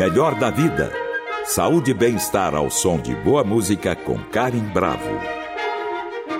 Melhor da vida. Saúde e bem-estar ao som de boa música com Karen Bravo.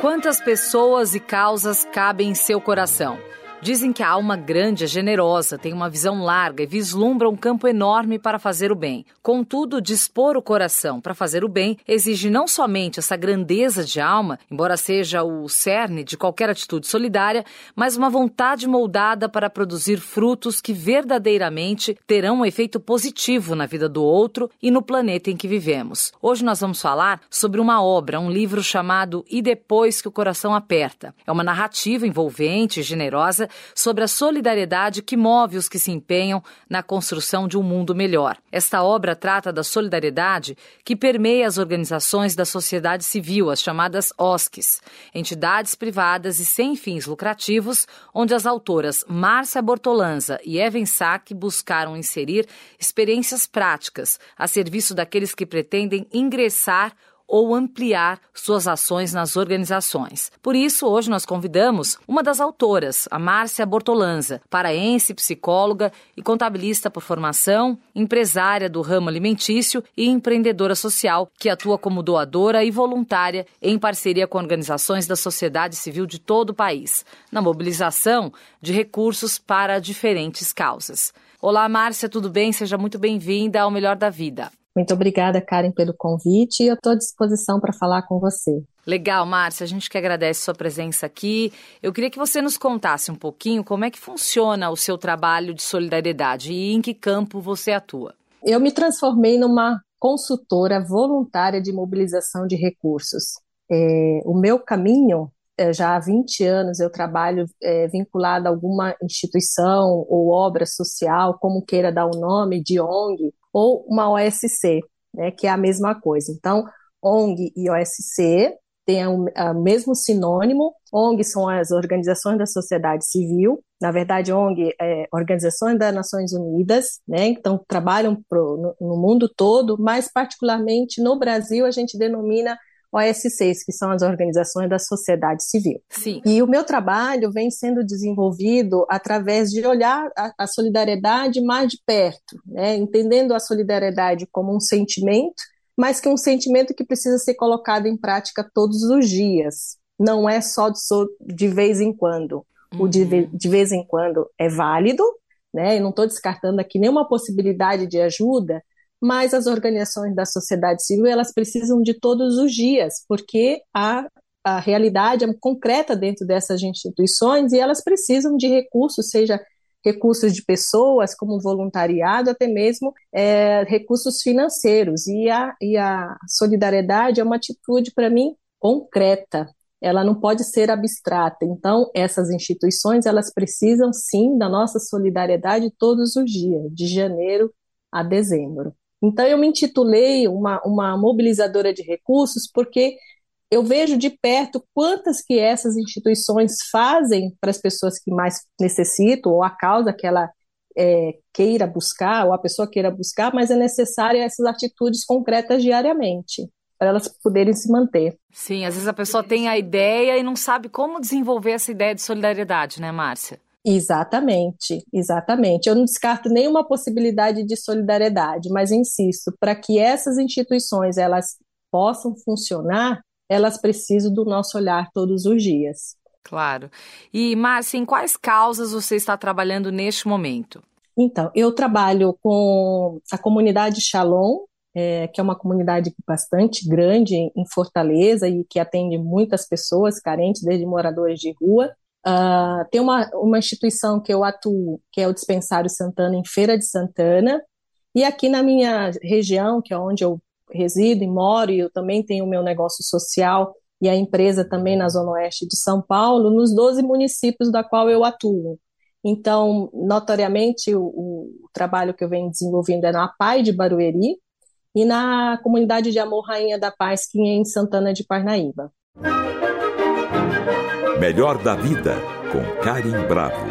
Quantas pessoas e causas cabem em seu coração? Dizem que a alma grande é generosa, tem uma visão larga e vislumbra um campo enorme para fazer o bem. Contudo, dispor o coração para fazer o bem exige não somente essa grandeza de alma, embora seja o cerne de qualquer atitude solidária, mas uma vontade moldada para produzir frutos que verdadeiramente terão um efeito positivo na vida do outro e no planeta em que vivemos. Hoje nós vamos falar sobre uma obra, um livro chamado E Depois que o Coração Aperta. É uma narrativa envolvente e generosa sobre a solidariedade que move os que se empenham na construção de um mundo melhor. Esta obra trata da solidariedade que permeia as organizações da sociedade civil, as chamadas OSCs, entidades privadas e sem fins lucrativos, onde as autoras Márcia Bortolanza e Evan Sack buscaram inserir experiências práticas a serviço daqueles que pretendem ingressar ou ampliar suas ações nas organizações. Por isso, hoje nós convidamos uma das autoras, a Márcia Bortolanza, paraense, psicóloga e contabilista por formação, empresária do ramo alimentício e empreendedora social, que atua como doadora e voluntária em parceria com organizações da sociedade civil de todo o país, na mobilização de recursos para diferentes causas. Olá, Márcia, tudo bem? Seja muito bem-vinda ao Melhor da Vida. Muito obrigada, Karen, pelo convite e eu estou à disposição para falar com você. Legal, Márcia, a gente que agradece sua presença aqui. Eu queria que você nos contasse um pouquinho como é que funciona o seu trabalho de solidariedade e em que campo você atua. Eu me transformei numa consultora voluntária de mobilização de recursos. É, o meu caminho, é, já há 20 anos, eu trabalho é, vinculado a alguma instituição ou obra social, como queira dar o nome, de ONG, ou uma OSC, né, que é a mesma coisa. Então, ONG e OSC têm o, mesmo sinônimo. ONG são as organizações da sociedade civil, na verdade, ONG é Organizações das Nações Unidas, né? Então, trabalham pro, no, no mundo todo, mas particularmente no Brasil a gente denomina OSCs, que são as organizações da sociedade civil. Sim. E o meu trabalho vem sendo desenvolvido através de olhar a, a solidariedade mais de perto, né? entendendo a solidariedade como um sentimento, mas que um sentimento que precisa ser colocado em prática todos os dias. Não é só de, de vez em quando. Uhum. O de, uhum. de vez em quando é válido, né? Eu não estou descartando aqui nenhuma possibilidade de ajuda, mas as organizações da sociedade civil elas precisam de todos os dias, porque a, a realidade é concreta dentro dessas instituições e elas precisam de recursos, seja recursos de pessoas, como voluntariado, até mesmo é, recursos financeiros. E a, e a solidariedade é uma atitude, para mim, concreta. Ela não pode ser abstrata. Então, essas instituições, elas precisam, sim, da nossa solidariedade todos os dias, de janeiro a dezembro. Então, eu me intitulei uma, uma mobilizadora de recursos porque eu vejo de perto quantas que essas instituições fazem para as pessoas que mais necessitam, ou a causa que ela é, queira buscar, ou a pessoa queira buscar, mas é necessária essas atitudes concretas diariamente para elas poderem se manter. Sim, às vezes a pessoa tem a ideia e não sabe como desenvolver essa ideia de solidariedade, né, Márcia? Exatamente, exatamente. Eu não descarto nenhuma possibilidade de solidariedade, mas insisto, para que essas instituições elas possam funcionar, elas precisam do nosso olhar todos os dias. Claro. E Márcia, em quais causas você está trabalhando neste momento? Então, eu trabalho com a comunidade Shalom, é, que é uma comunidade bastante grande em Fortaleza e que atende muitas pessoas carentes, desde moradores de rua. Uh, tem uma, uma instituição que eu atuo, que é o Dispensário Santana, em Feira de Santana, e aqui na minha região, que é onde eu resido e moro, e eu também tenho o meu negócio social e a empresa também na Zona Oeste de São Paulo, nos 12 municípios da qual eu atuo. Então, notoriamente, o, o trabalho que eu venho desenvolvendo é na PAI de Barueri e na Comunidade de Amor Rainha da Paz, que é em Santana de Parnaíba. Melhor da Vida, com Karim Bravo.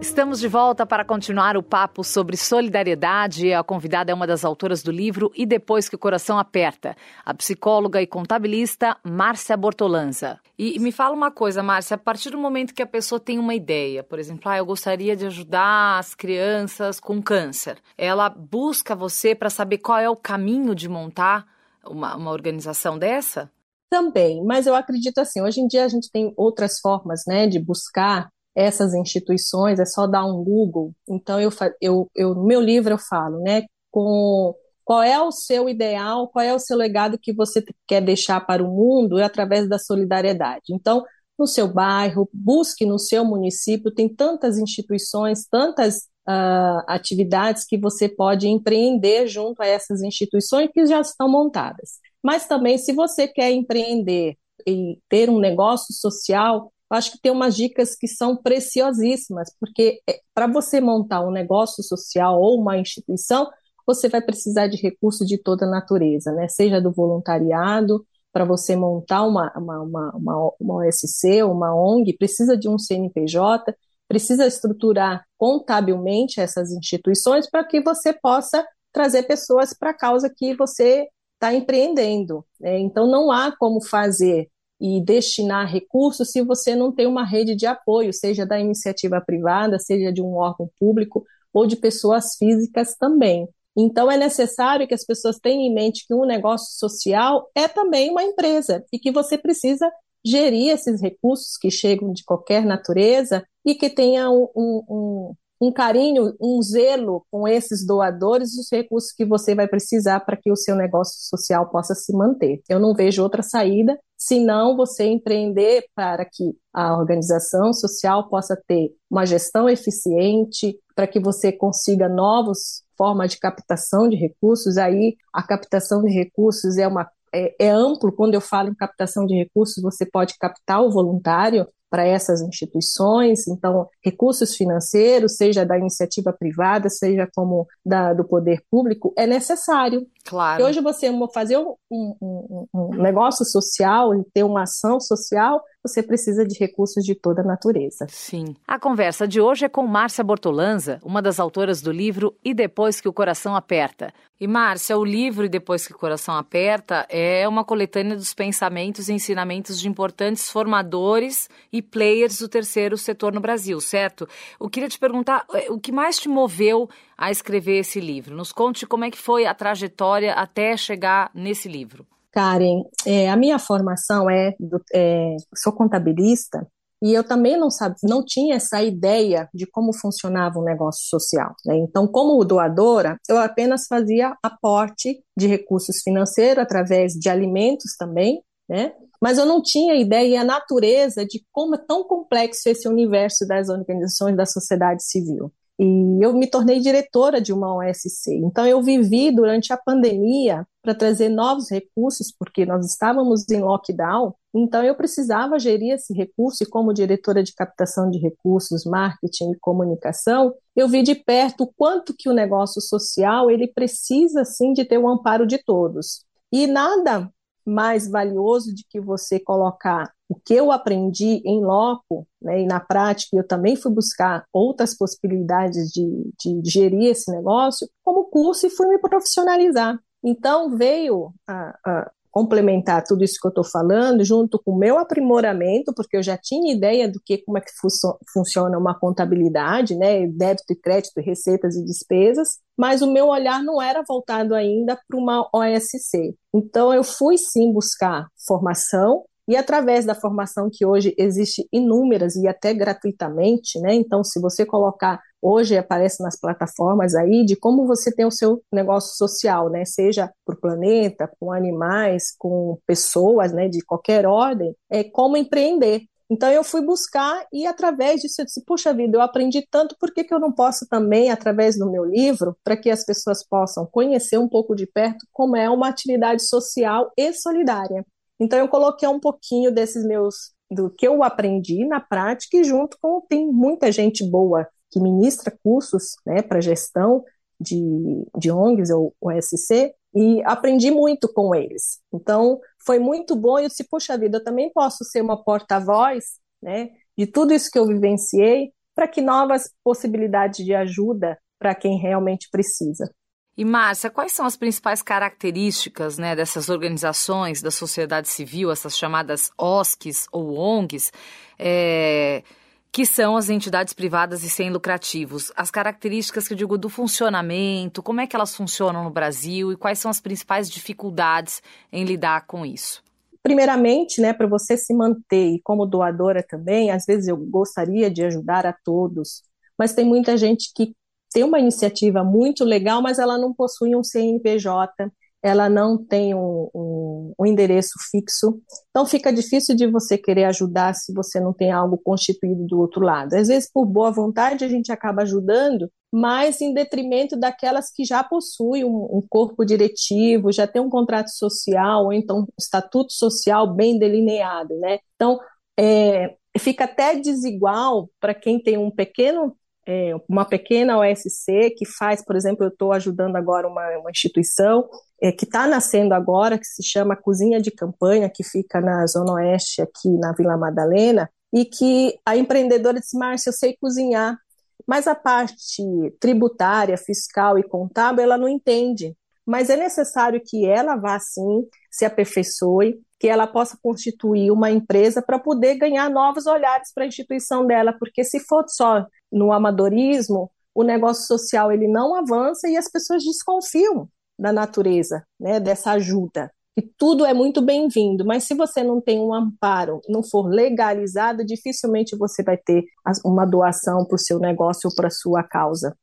Estamos de volta para continuar o papo sobre solidariedade. A convidada é uma das autoras do livro E Depois que o Coração Aperta, a psicóloga e contabilista Márcia Bortolanza. E me fala uma coisa, Márcia, a partir do momento que a pessoa tem uma ideia, por exemplo, ah, eu gostaria de ajudar as crianças com câncer, ela busca você para saber qual é o caminho de montar uma, uma organização dessa? Também, mas eu acredito assim, hoje em dia a gente tem outras formas, né, de buscar essas instituições, é só dar um Google. Então, eu, eu, eu, no meu livro eu falo, né, com qual é o seu ideal, qual é o seu legado que você quer deixar para o mundo através da solidariedade. Então, no seu bairro, busque no seu município, tem tantas instituições, tantas uh, atividades que você pode empreender junto a essas instituições que já estão montadas. Mas também, se você quer empreender e ter um negócio social, acho que tem umas dicas que são preciosíssimas, porque é, para você montar um negócio social ou uma instituição, você vai precisar de recursos de toda natureza, né? Seja do voluntariado, para você montar uma, uma, uma, uma, uma OSC, uma ONG, precisa de um CNPJ, precisa estruturar contabilmente essas instituições para que você possa trazer pessoas para a causa que você está empreendendo. Né? Então, não há como fazer e destinar recursos se você não tem uma rede de apoio, seja da iniciativa privada, seja de um órgão público ou de pessoas físicas também. Então, é necessário que as pessoas tenham em mente que um negócio social é também uma empresa e que você precisa gerir esses recursos que chegam de qualquer natureza e que tenha um, um, um carinho, um zelo com esses doadores, os recursos que você vai precisar para que o seu negócio social possa se manter. Eu não vejo outra saída senão você empreender para que a organização social possa ter uma gestão eficiente, para que você consiga novas formas de captação de recursos. Aí a captação de recursos é uma é, é amplo. Quando eu falo em captação de recursos, você pode captar o voluntário, para essas instituições, então recursos financeiros, seja da iniciativa privada, seja como da, do poder público, é necessário. Claro. E hoje você fazer um, um, um negócio social e ter uma ação social, você precisa de recursos de toda a natureza. Sim. A conversa de hoje é com Márcia Bortolanza, uma das autoras do livro E Depois que o Coração Aperta. E Márcia, o livro E Depois que o Coração Aperta é uma coletânea dos pensamentos e ensinamentos de importantes formadores e players do terceiro setor no Brasil, certo? Eu queria te perguntar, eh, o que mais te moveu a escrever esse livro? Nos conte como é que foi a trajetória até chegar nesse livro. Karen, é, a minha formação é, é, sou contabilista e eu também não sabia, não tinha essa ideia de como funcionava o um negócio social. Né? Então, como doadora, eu apenas fazia aporte de recursos financeiros através de alimentos também, né? Mas eu não tinha ideia e a natureza de como é tão complexo esse universo das organizações da sociedade civil. E eu me tornei diretora de uma OSC. Então, eu vivi durante a pandemia para trazer novos recursos, porque nós estávamos em lockdown. Então, eu precisava gerir esse recurso, e como diretora de captação de recursos, marketing e comunicação, eu vi de perto o quanto que o negócio social ele precisa, sim, de ter o amparo de todos. E nada mais valioso de que você colocar o que eu aprendi em loco, né, e na prática eu também fui buscar outras possibilidades de, de gerir esse negócio, como curso e fui me profissionalizar. Então veio a, a complementar tudo isso que eu estou falando, junto com o meu aprimoramento, porque eu já tinha ideia do que como é que funciona uma contabilidade, né, débito e crédito, receitas e despesas, mas o meu olhar não era voltado ainda para uma OSC. Então eu fui sim buscar formação e através da formação que hoje existe inúmeras e até gratuitamente, né? Então, se você colocar hoje aparece nas plataformas aí de como você tem o seu negócio social, né? Seja para o planeta, com animais, com pessoas, né? De qualquer ordem, é como empreender. Então eu fui buscar e através disso eu disse, puxa vida, eu aprendi tanto, por que, que eu não posso também, através do meu livro, para que as pessoas possam conhecer um pouco de perto como é uma atividade social e solidária. Então eu coloquei um pouquinho desses meus do que eu aprendi na prática e junto com tem muita gente boa que ministra cursos né, para gestão de, de ONGs ou OSC e aprendi muito com eles. Então foi muito bom e eu disse, puxa vida, eu também posso ser uma porta-voz né, de tudo isso que eu vivenciei para que novas possibilidades de ajuda para quem realmente precisa. E Márcia, quais são as principais características né, dessas organizações da sociedade civil, essas chamadas OSCs ou ONGs, é, que são as entidades privadas e sem lucrativos? As características que eu digo do funcionamento, como é que elas funcionam no Brasil e quais são as principais dificuldades em lidar com isso? Primeiramente, né, para você se manter e como doadora também, às vezes eu gostaria de ajudar a todos, mas tem muita gente que tem uma iniciativa muito legal, mas ela não possui um CNPJ, ela não tem um, um, um, endereço fixo, então fica difícil de você querer ajudar se você não tem algo constituído do outro lado. Às vezes, por boa vontade, a gente acaba ajudando, mas em detrimento daquelas que já possuem um, um corpo diretivo, já tem um contrato social, ou então um estatuto social bem delineado, né? Então, é, fica até desigual para quem tem um pequeno é, uma pequena OSC que faz, por exemplo, eu estou ajudando agora uma, uma instituição é, que está nascendo agora, que se chama Cozinha de Campanha, que fica na Zona Oeste, aqui na Vila Madalena, e que a empreendedora disse, Márcia, eu sei cozinhar, mas a parte tributária, fiscal e contábil, ela não entende. Mas é necessário que ela vá, sim, se aperfeiçoe, que ela possa constituir uma empresa para poder ganhar novos olhares para a instituição dela, porque se for só no amadorismo, o negócio social ele não avança e as pessoas desconfiam da natureza, né, dessa ajuda. E tudo é muito bem-vindo, mas se você não tem um amparo, não for legalizado, dificilmente você vai ter uma doação para o seu negócio ou para a sua causa.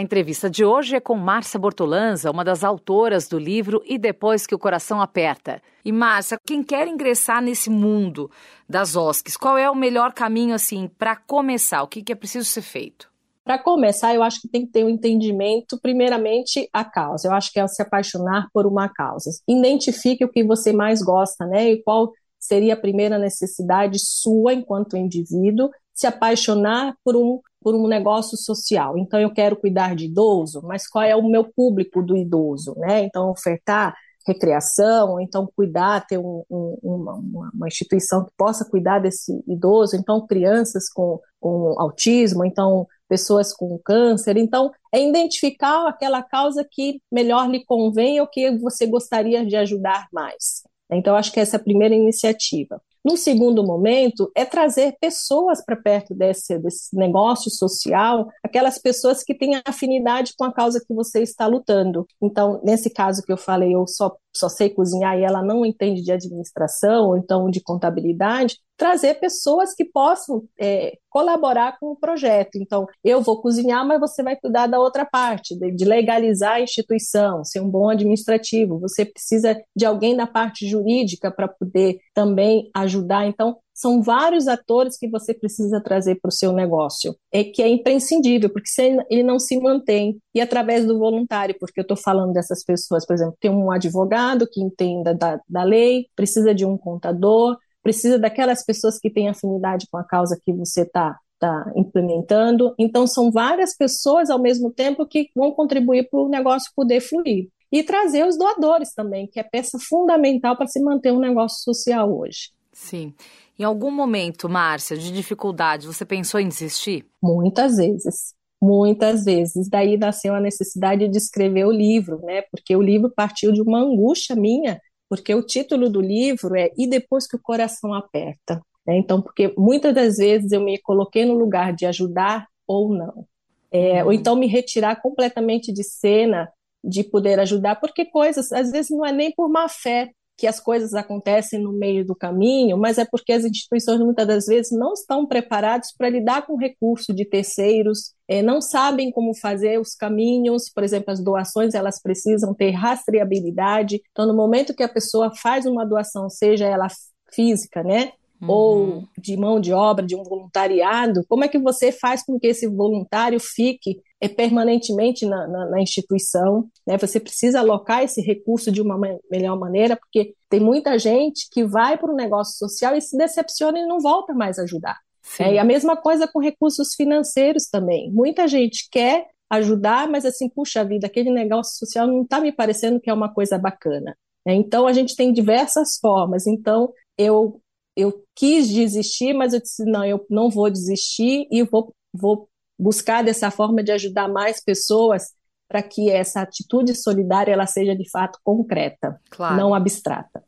A entrevista de hoje é com Márcia Bortolanza, uma das autoras do livro E Depois que o Coração Aperta. E Márcia, quem quer ingressar nesse mundo das OSCs, qual é o melhor caminho assim para começar? O que, que é preciso ser feito? Para começar, eu acho que tem que ter um entendimento, primeiramente, a causa. Eu acho que é se apaixonar por uma causa. Identifique o que você mais gosta, né? E qual seria a primeira necessidade sua enquanto indivíduo, se apaixonar por um por um negócio social. Então, eu quero cuidar de idoso, mas qual é o meu público do idoso? Né? Então, ofertar recreação, então cuidar, ter um, um, uma, uma, instituição que possa cuidar desse idoso, então crianças com, com autismo, então pessoas com câncer, então é identificar aquela causa que melhor lhe convém ou que você gostaria de ajudar mais. Então, acho que essa é a primeira iniciativa. No segundo momento, é trazer pessoas para perto desse, desse negócio social, aquelas pessoas que têm afinidade com a causa que você está lutando. Então, nesse caso que eu falei, eu só, só sei cozinhar e ela não entende de administração ou então de contabilidade, trazer pessoas que possam é, colaborar com o projeto. Então, eu vou cozinhar, mas você vai cuidar da outra parte, de, de, legalizar a instituição, ser um bom administrativo. Você precisa de alguém da parte jurídica para poder também ajudar. Então, são vários atores que você precisa trazer para o seu negócio, é que é imprescindível, porque ele não se mantém. E através do voluntário, porque eu estou falando dessas pessoas, por exemplo, tem um advogado que entenda da, da lei, precisa de um contador, precisa daquelas pessoas que têm afinidade com a causa que você está tá implementando. Então, são várias pessoas ao mesmo tempo que vão contribuir para o negócio poder fluir. E trazer os doadores também, que é peça fundamental para se manter um negócio social hoje. Sim. Em algum momento, Márcia, de dificuldade, você pensou em desistir? Muitas vezes. Muitas vezes. Daí nasceu a necessidade de escrever o livro, né? Porque o livro partiu de uma angústia minha porque o título do livro é E Depois que o Coração Aperta. Né? Então, porque muitas das vezes eu me coloquei no lugar de ajudar ou não. É, uhum. Ou então me retirar completamente de cena de poder ajudar, porque coisas, às vezes, não é nem por má fé, que as coisas acontecem no meio do caminho, mas é porque as instituições muitas das vezes não estão preparadas para lidar com recurso de terceiros, é, não sabem como fazer os caminhos, por exemplo, as doações elas precisam ter rastreabilidade. Então, no momento que a pessoa faz uma doação, seja ela física, né, Uhum. ou de mão de obra, de um voluntariado, como é que você faz com que esse voluntário fique é, permanentemente na, na, na instituição? Né? Você precisa alocar esse recurso de uma melhor maneira, porque tem muita gente que vai para o negócio social e se decepciona e não volta mais a ajudar. É, e a mesma coisa com recursos financeiros também. Muita gente quer ajudar, mas assim, puxa vida, aquele negócio social não está me parecendo que é uma coisa bacana. É, então, a gente tem diversas formas. Então, eu eu quis desistir, mas eu disse, não, eu não vou desistir e vou, vou buscar dessa forma de ajudar mais pessoas para que essa atitude solidária ela seja de fato concreta, claro. não abstrata.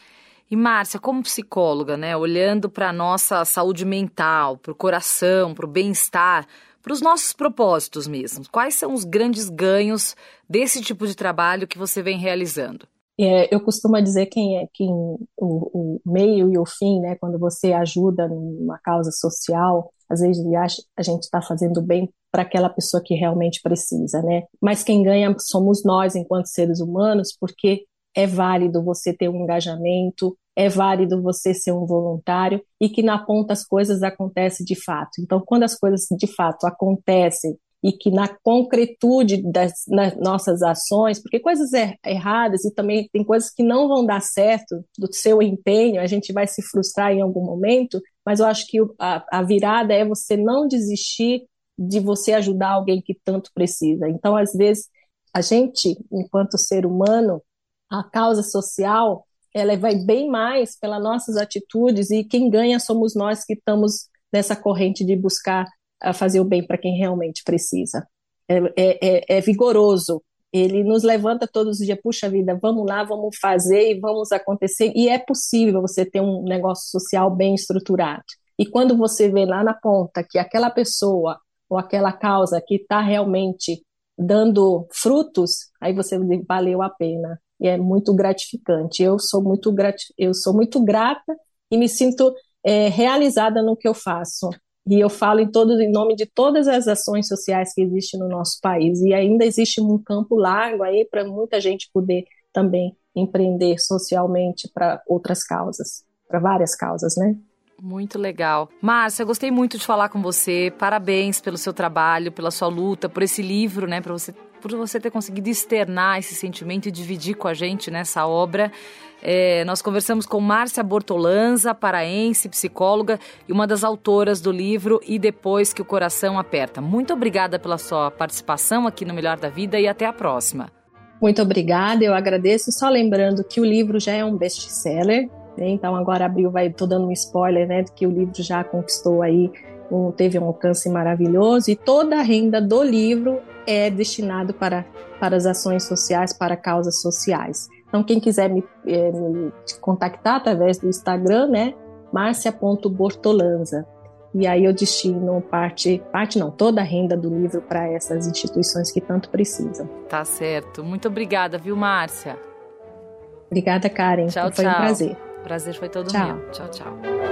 E Márcia, como psicóloga, né, olhando para a nossa saúde mental, para o coração, para o bem-estar, para os nossos propósitos mesmo, quais são os grandes ganhos desse tipo de trabalho que você vem realizando? É, eu costumo dizer quem é quem o, o, meio e o fim, né? Quando você ajuda numa causa social, às vezes a gente está fazendo bem para aquela pessoa que realmente precisa, né? Mas quem ganha somos nós enquanto seres humanos, porque é válido você ter um engajamento, é válido você ser um voluntário e que na ponta as coisas acontecem de fato. Então, quando as coisas de fato acontecem e que na concretude das nossas ações, porque coisas er erradas e também tem coisas que não vão dar certo do seu empenho, a gente vai se frustrar em algum momento, mas eu acho que a, a virada é você não desistir de você ajudar alguém que tanto precisa. Então, às vezes, a gente, enquanto ser humano, a causa social, ela vai bem mais pelas nossas atitudes e quem ganha somos nós que estamos nessa corrente de buscar a fazer o bem para quem realmente precisa. É, é, é, é, vigoroso. Ele nos levanta todos os dias, puxa vida, vamos lá, vamos fazer e vamos acontecer. E é possível você ter um negócio social bem estruturado. E quando você vê lá na ponta que aquela pessoa ou aquela causa que está realmente dando frutos, aí você valeu a pena. E é muito gratificante. Eu sou muito, grat... eu sou muito grata e me sinto é, realizada no que eu faço. E eu falo em, todo, em nome de todas as ações sociais que existem no nosso país. E ainda existe um campo largo aí para muita gente poder também empreender socialmente para outras causas, para várias causas, né? Muito legal. Márcia, gostei muito de falar com você. Parabéns pelo seu trabalho, pela sua luta, por esse livro, né? Para você, por você ter conseguido externar esse sentimento e dividir com a gente nessa obra. É, nós conversamos com Márcia Bortolanza, paraense, psicóloga e uma das autoras do livro E Depois que o Coração Aperta. Muito obrigada pela sua participação aqui no Melhor da Vida e até a próxima. Muito obrigada, eu agradeço. Só lembrando que o livro já é um best-seller, né? então agora abriu, vai, tô dando um spoiler, né, que o livro já conquistou aí, um, teve um alcance maravilhoso e toda a renda do livro é destinado para, para as ações sociais, para causas sociais. Então, quem quiser me, é, me contactar através do Instagram, né? marcia.bortolanza. E aí eu destino parte, parte não, toda a renda do livro para essas instituições que tanto precisam. Tá certo. Muito obrigada, viu, Márcia? Obrigada, Karen. Tchau, foi tchau. um prazer. O prazer foi todo tchau. meu. Tchau, tchau.